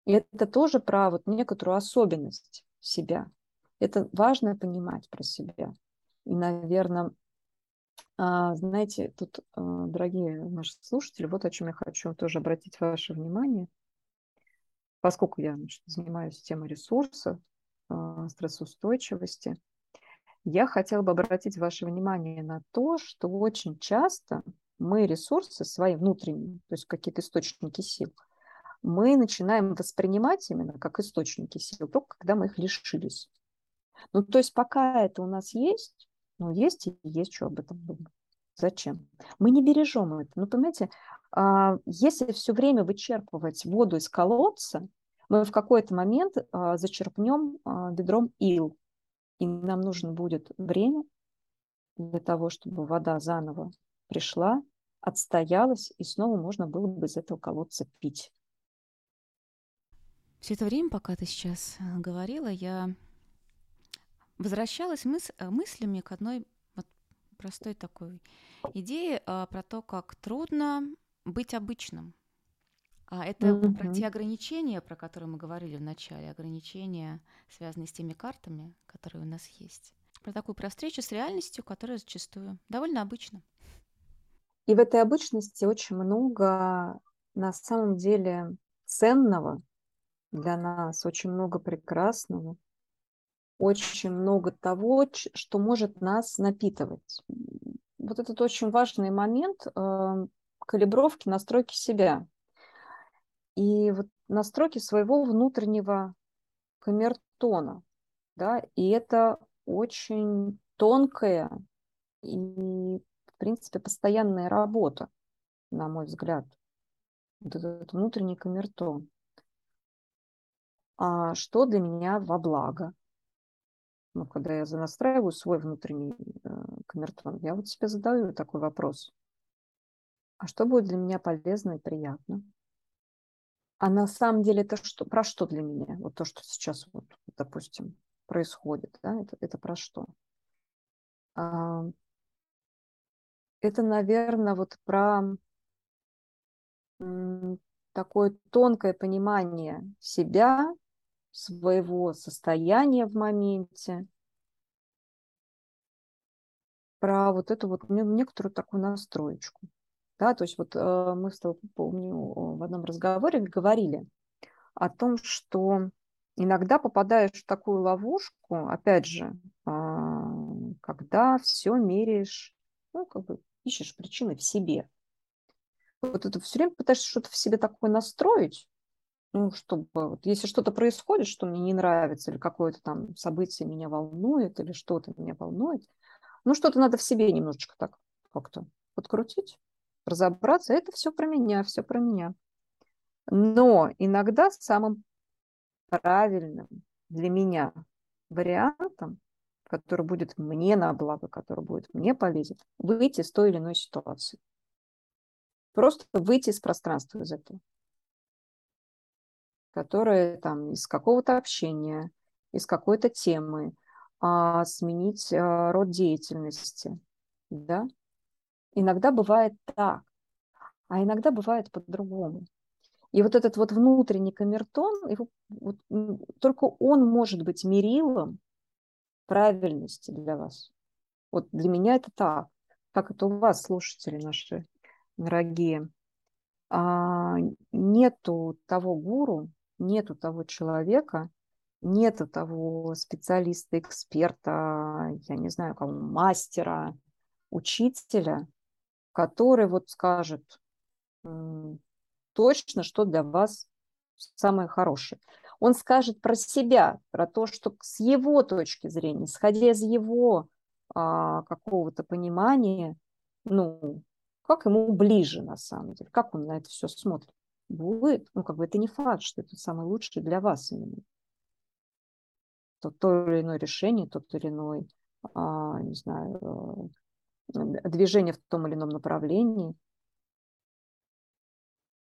И это тоже про вот некоторую особенность себя. Это важно понимать про себя. И, наверное, а, знаете, тут, а, дорогие наши слушатели, вот о чем я хочу тоже обратить ваше внимание. Поскольку я значит, занимаюсь темой ресурсов, а, стрессоустойчивости, я хотела бы обратить ваше внимание на то, что очень часто мы ресурсы свои внутренние, то есть какие-то источники сил, мы начинаем воспринимать именно как источники сил, только когда мы их лишились. Ну, то есть пока это у нас есть, ну, есть и есть, что об этом думать. Зачем? Мы не бережем это. Ну, понимаете, а, если все время вычерпывать воду из колодца, мы в какой-то момент а, зачерпнем а, бедром ил. И нам нужно будет время для того, чтобы вода заново пришла, отстоялась, и снова можно было бы из этого колодца пить. Все это время, пока ты сейчас говорила, я возвращалась мыс э, мыслями к одной вот простой такой идее а, про то, как трудно быть обычным. А это mm-hmm. про те ограничения, про которые мы говорили в начале, ограничения, связанные с теми картами, которые у нас есть. Про такую про встречу с реальностью, которая зачастую довольно обычна. И в этой обычности очень много на самом деле ценного для нас, очень много прекрасного, очень много того, что может нас напитывать. Вот этот очень важный момент э, калибровки, настройки себя. И вот настройки своего внутреннего камертона. Да, и это очень тонкая и, в принципе, постоянная работа, на мой взгляд. Вот этот внутренний камертон. А что для меня во благо? Ну, когда я настраиваю свой внутренний э, камертон, я вот себе задаю такой вопрос. А что будет для меня полезно и приятно? А на самом деле это что, про что для меня? Вот то, что сейчас, вот, допустим, происходит, да, это, это про что? А, это, наверное, вот про м, такое тонкое понимание себя, своего состояния в моменте, про вот эту вот некоторую такую настроечку. Да, то есть вот э, мы с тобой, помню, в одном разговоре говорили о том, что иногда попадаешь в такую ловушку, опять же, когда все меряешь, ну, как бы ищешь причины в себе. Вот это все время пытаешься что-то в себе такое настроить, ну, чтобы вот, если что-то происходит, что мне не нравится, или какое-то там событие меня волнует, или что-то меня волнует, ну, что-то надо в себе немножечко так как-то подкрутить, разобраться. Это все про меня, все про меня. Но иногда самым правильным для меня вариантом, который будет мне на благо, который будет мне полезен, выйти из той или иной ситуации. Просто выйти из пространства из этого, которое там из какого-то общения, из какой-то темы, а, сменить а, род деятельности, да. Иногда бывает так, а иногда бывает по-другому. И вот этот вот внутренний камертон, его, вот, только он может быть мерилом правильности для вас. Вот для меня это так. Как это у вас, слушатели наши дорогие? А, нету того гуру, нету того человека, нету того специалиста, эксперта, я не знаю, кого, мастера, учителя, который вот скажет, точно, что для вас самое хорошее. Он скажет про себя, про то, что с его точки зрения, исходя из его а, какого-то понимания, ну, как ему ближе на самом деле, как он на это все смотрит. Будет, ну, как бы это не факт, что это самое лучшее для вас именно. То, то или иное решение, тот или иной, а, не знаю, э, движение в том или ином направлении –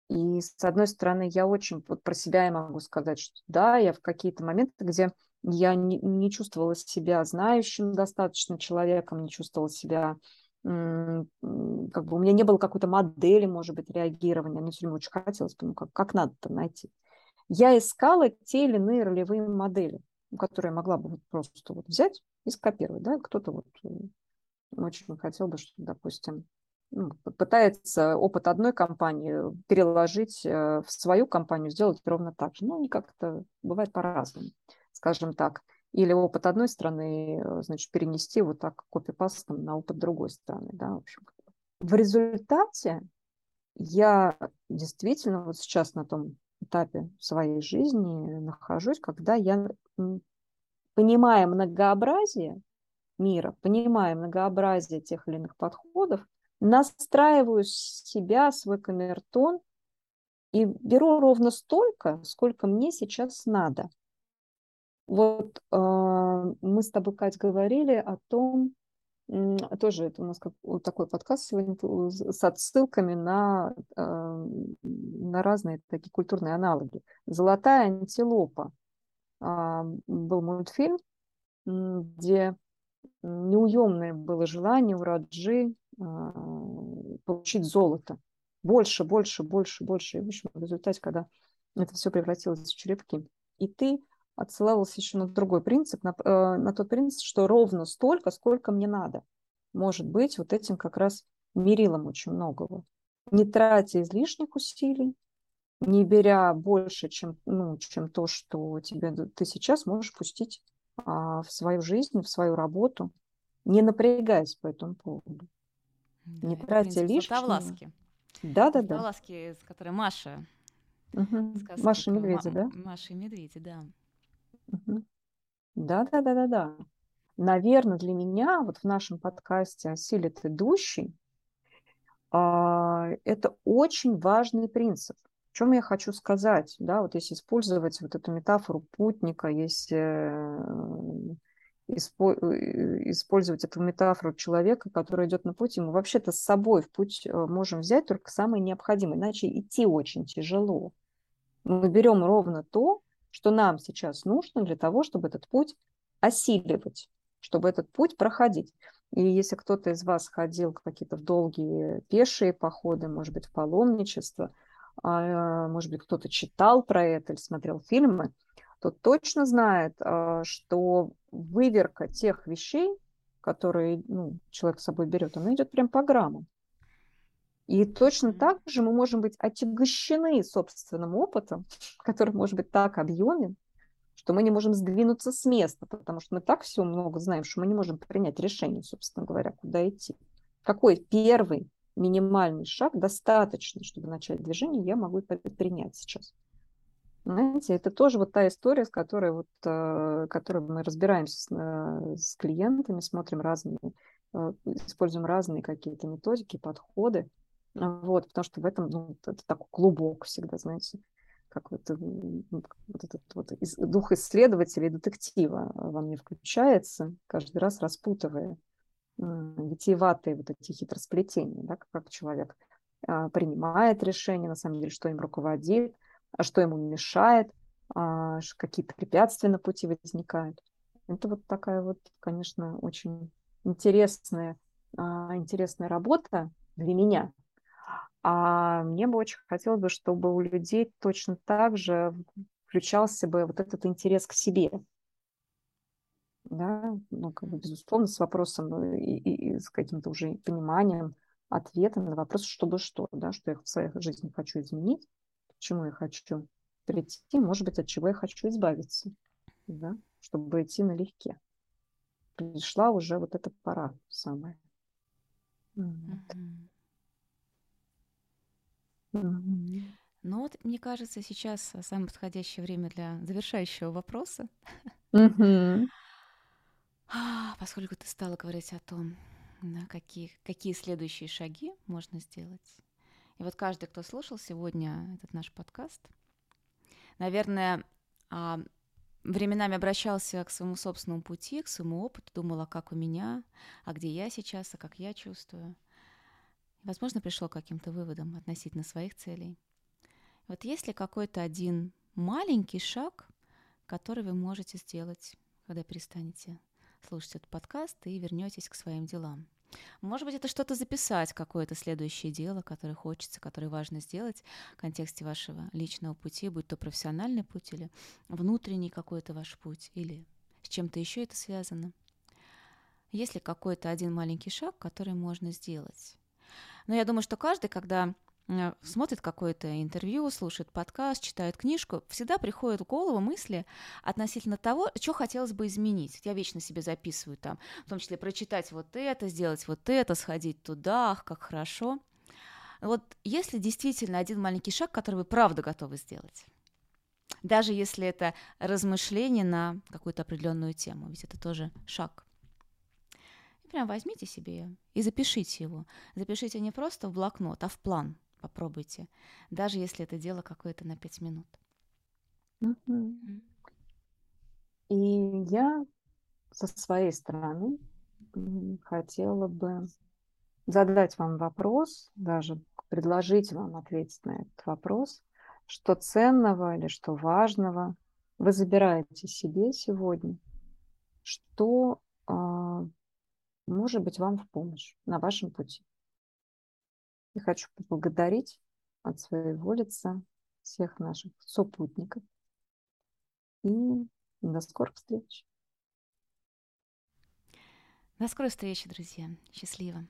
и с одной стороны, я очень вот про себя я могу сказать, что да, я в какие-то моменты, где я не, не чувствовала себя знающим достаточно человеком, не чувствовала себя как бы у меня не было какой-то модели, может быть, реагирования. Мне все время очень хотелось, ну, как, как надо там найти. Я искала те или иные ролевые модели, которые я могла бы вот просто вот взять и скопировать. Да? Кто-то вот очень хотел бы, чтобы, допустим, ну, пытается опыт одной компании переложить э, в свою компанию, сделать ровно так же. Ну, они как-то бывает по-разному, скажем так. Или опыт одной страны, э, значит, перенести вот так копипастом на опыт другой страны. Да, в, общем. в результате я действительно вот сейчас на том этапе своей жизни нахожусь, когда я, понимая многообразие мира, понимая многообразие тех или иных подходов, настраиваю себя, свой камертон и беру ровно столько, сколько мне сейчас надо. Вот э, мы с тобой, Кать, говорили о том, э, тоже это у нас как, вот такой подкаст сегодня с отсылками на, э, на разные такие культурные аналоги. «Золотая антилопа» э, был мультфильм, где неуемное было желание у Раджи а, получить золото. Больше, больше, больше, больше. И, в общем, в результате, когда это все превратилось в черепки, и ты отсылалась еще на другой принцип, на, э, на тот принцип, что ровно столько, сколько мне надо. Может быть, вот этим как раз мерилом очень многого. Не тратя излишних усилий, не беря больше, чем, ну, чем то, что тебе, ты сейчас можешь пустить а, в свою жизнь, в свою работу, не напрягаясь по этому поводу. Не Да, тратя принцип лишнего. Златовласки. Да-да-да. Златовласки, с которой Маша, Мгм. сказка Маша медведи, да? Маша и медведи, да. Мгм. Да-да-да-да-да. Наверное, для меня вот в нашем подкасте «Осилит идущий» а, это очень важный принцип. В чем я хочу сказать, да, вот если использовать вот эту метафору путника, если э, Э, использовать эту метафору человека, который идет на путь, мы вообще-то с собой в путь э, можем взять только самое необходимое, иначе идти очень тяжело. Мы берем ровно то, что нам сейчас нужно для того, чтобы этот путь осиливать, чтобы этот путь проходить. И если кто-то из вас ходил какие-то долгие пешие походы, может быть, в паломничество, а, может быть, кто-то читал про это или смотрел фильмы, то точно знает, а, что выверка тех вещей, которые ну, человек с собой берет, она идет прям по грамму. И точно так же мы можем быть отягощены собственным опытом, который может быть так объемен, что мы не можем сдвинуться с места, потому что мы так все много знаем, что мы не можем принять решение, собственно говоря, куда идти. Какой первый минимальный шаг достаточно, чтобы начать движение, я могу предпринять сейчас. Знаете, это тоже вот та история, с которой, вот, э, которой мы разбираемся с, э, с клиентами, смотрим разные, э, используем разные какие-то методики, подходы. Вот, потому что в этом ну, это такой клубок всегда, знаете, как вот, вот этот вот дух исследователя и детектива во мне включается, каждый раз распутывая витиеватые вот эти хитросплетения, да, как человек а, принимает решение, на самом деле, что им руководит, а что ему мешает, а, какие препятствия на пути возникают. Это вот такая вот, конечно, очень интересная, интересная работа для меня. А мне бы очень хотелось бы, чтобы у людей точно так же включался бы вот этот интерес к себе, да, ну, как бы, безусловно, с вопросом э, и, и, и с каким-то уже пониманием ответа на вопрос, чтобы что, да, что я в своей жизни хочу изменить, к чему я хочу прийти, может быть, от чего я хочу избавиться, да, чтобы идти налегке. Пришла уже вот эта пора самая. Mm-hmm. Mm-hmm. Ну вот, мне кажется, сейчас самое подходящее время для завершающего вопроса. Mm-hmm. А, поскольку ты стала говорить о том, да, какие, какие следующие шаги можно сделать. И вот каждый, кто слушал сегодня этот наш подкаст, наверное, а, временами обращался к своему собственному пути, к своему опыту, думала, как у меня, а где я сейчас, а как я чувствую. Возможно, пришел к каким-то выводам относительно своих целей. Вот есть ли какой-то один маленький шаг, который вы можете сделать, когда перестанете слушать этот подкаст и вернетесь к своим делам. Может быть, это что-то записать, какое-то следующее дело, которое хочется, которое важно сделать в контексте вашего личного пути, будь то профессиональный путь или внутренний какой-то ваш путь, или с чем-то еще это связано. Есть ли какой-то один маленький шаг, который можно сделать? Но я думаю, что каждый, когда Э, смотрит какое-то интервью, слушает подкаст, читает книжку, всегда приходят в голову мысли относительно того, что хотелось бы изменить. Я вечно себе записываю там, в том числе прочитать вот это, сделать вот это, сходить туда, ах, как хорошо. Вот если действительно один маленький шаг, который вы правда готовы сделать, даже если это размышление на какую-то определенную тему, ведь это тоже шаг. Прям возьмите себе и запишите его. Запишите не просто в блокнот, а в план – Попробуйте, даже если это дело какое-то на пять минут. И я со своей стороны хотела бы задать вам вопрос, даже предложить вам ответить на этот вопрос, что ценного или что важного вы забираете себе сегодня, что э, может быть вам в помощь на вашем пути. Я хочу поблагодарить от своего лица всех наших сопутников. И до скорых встреч. До скорой встречи, друзья. Счастливо.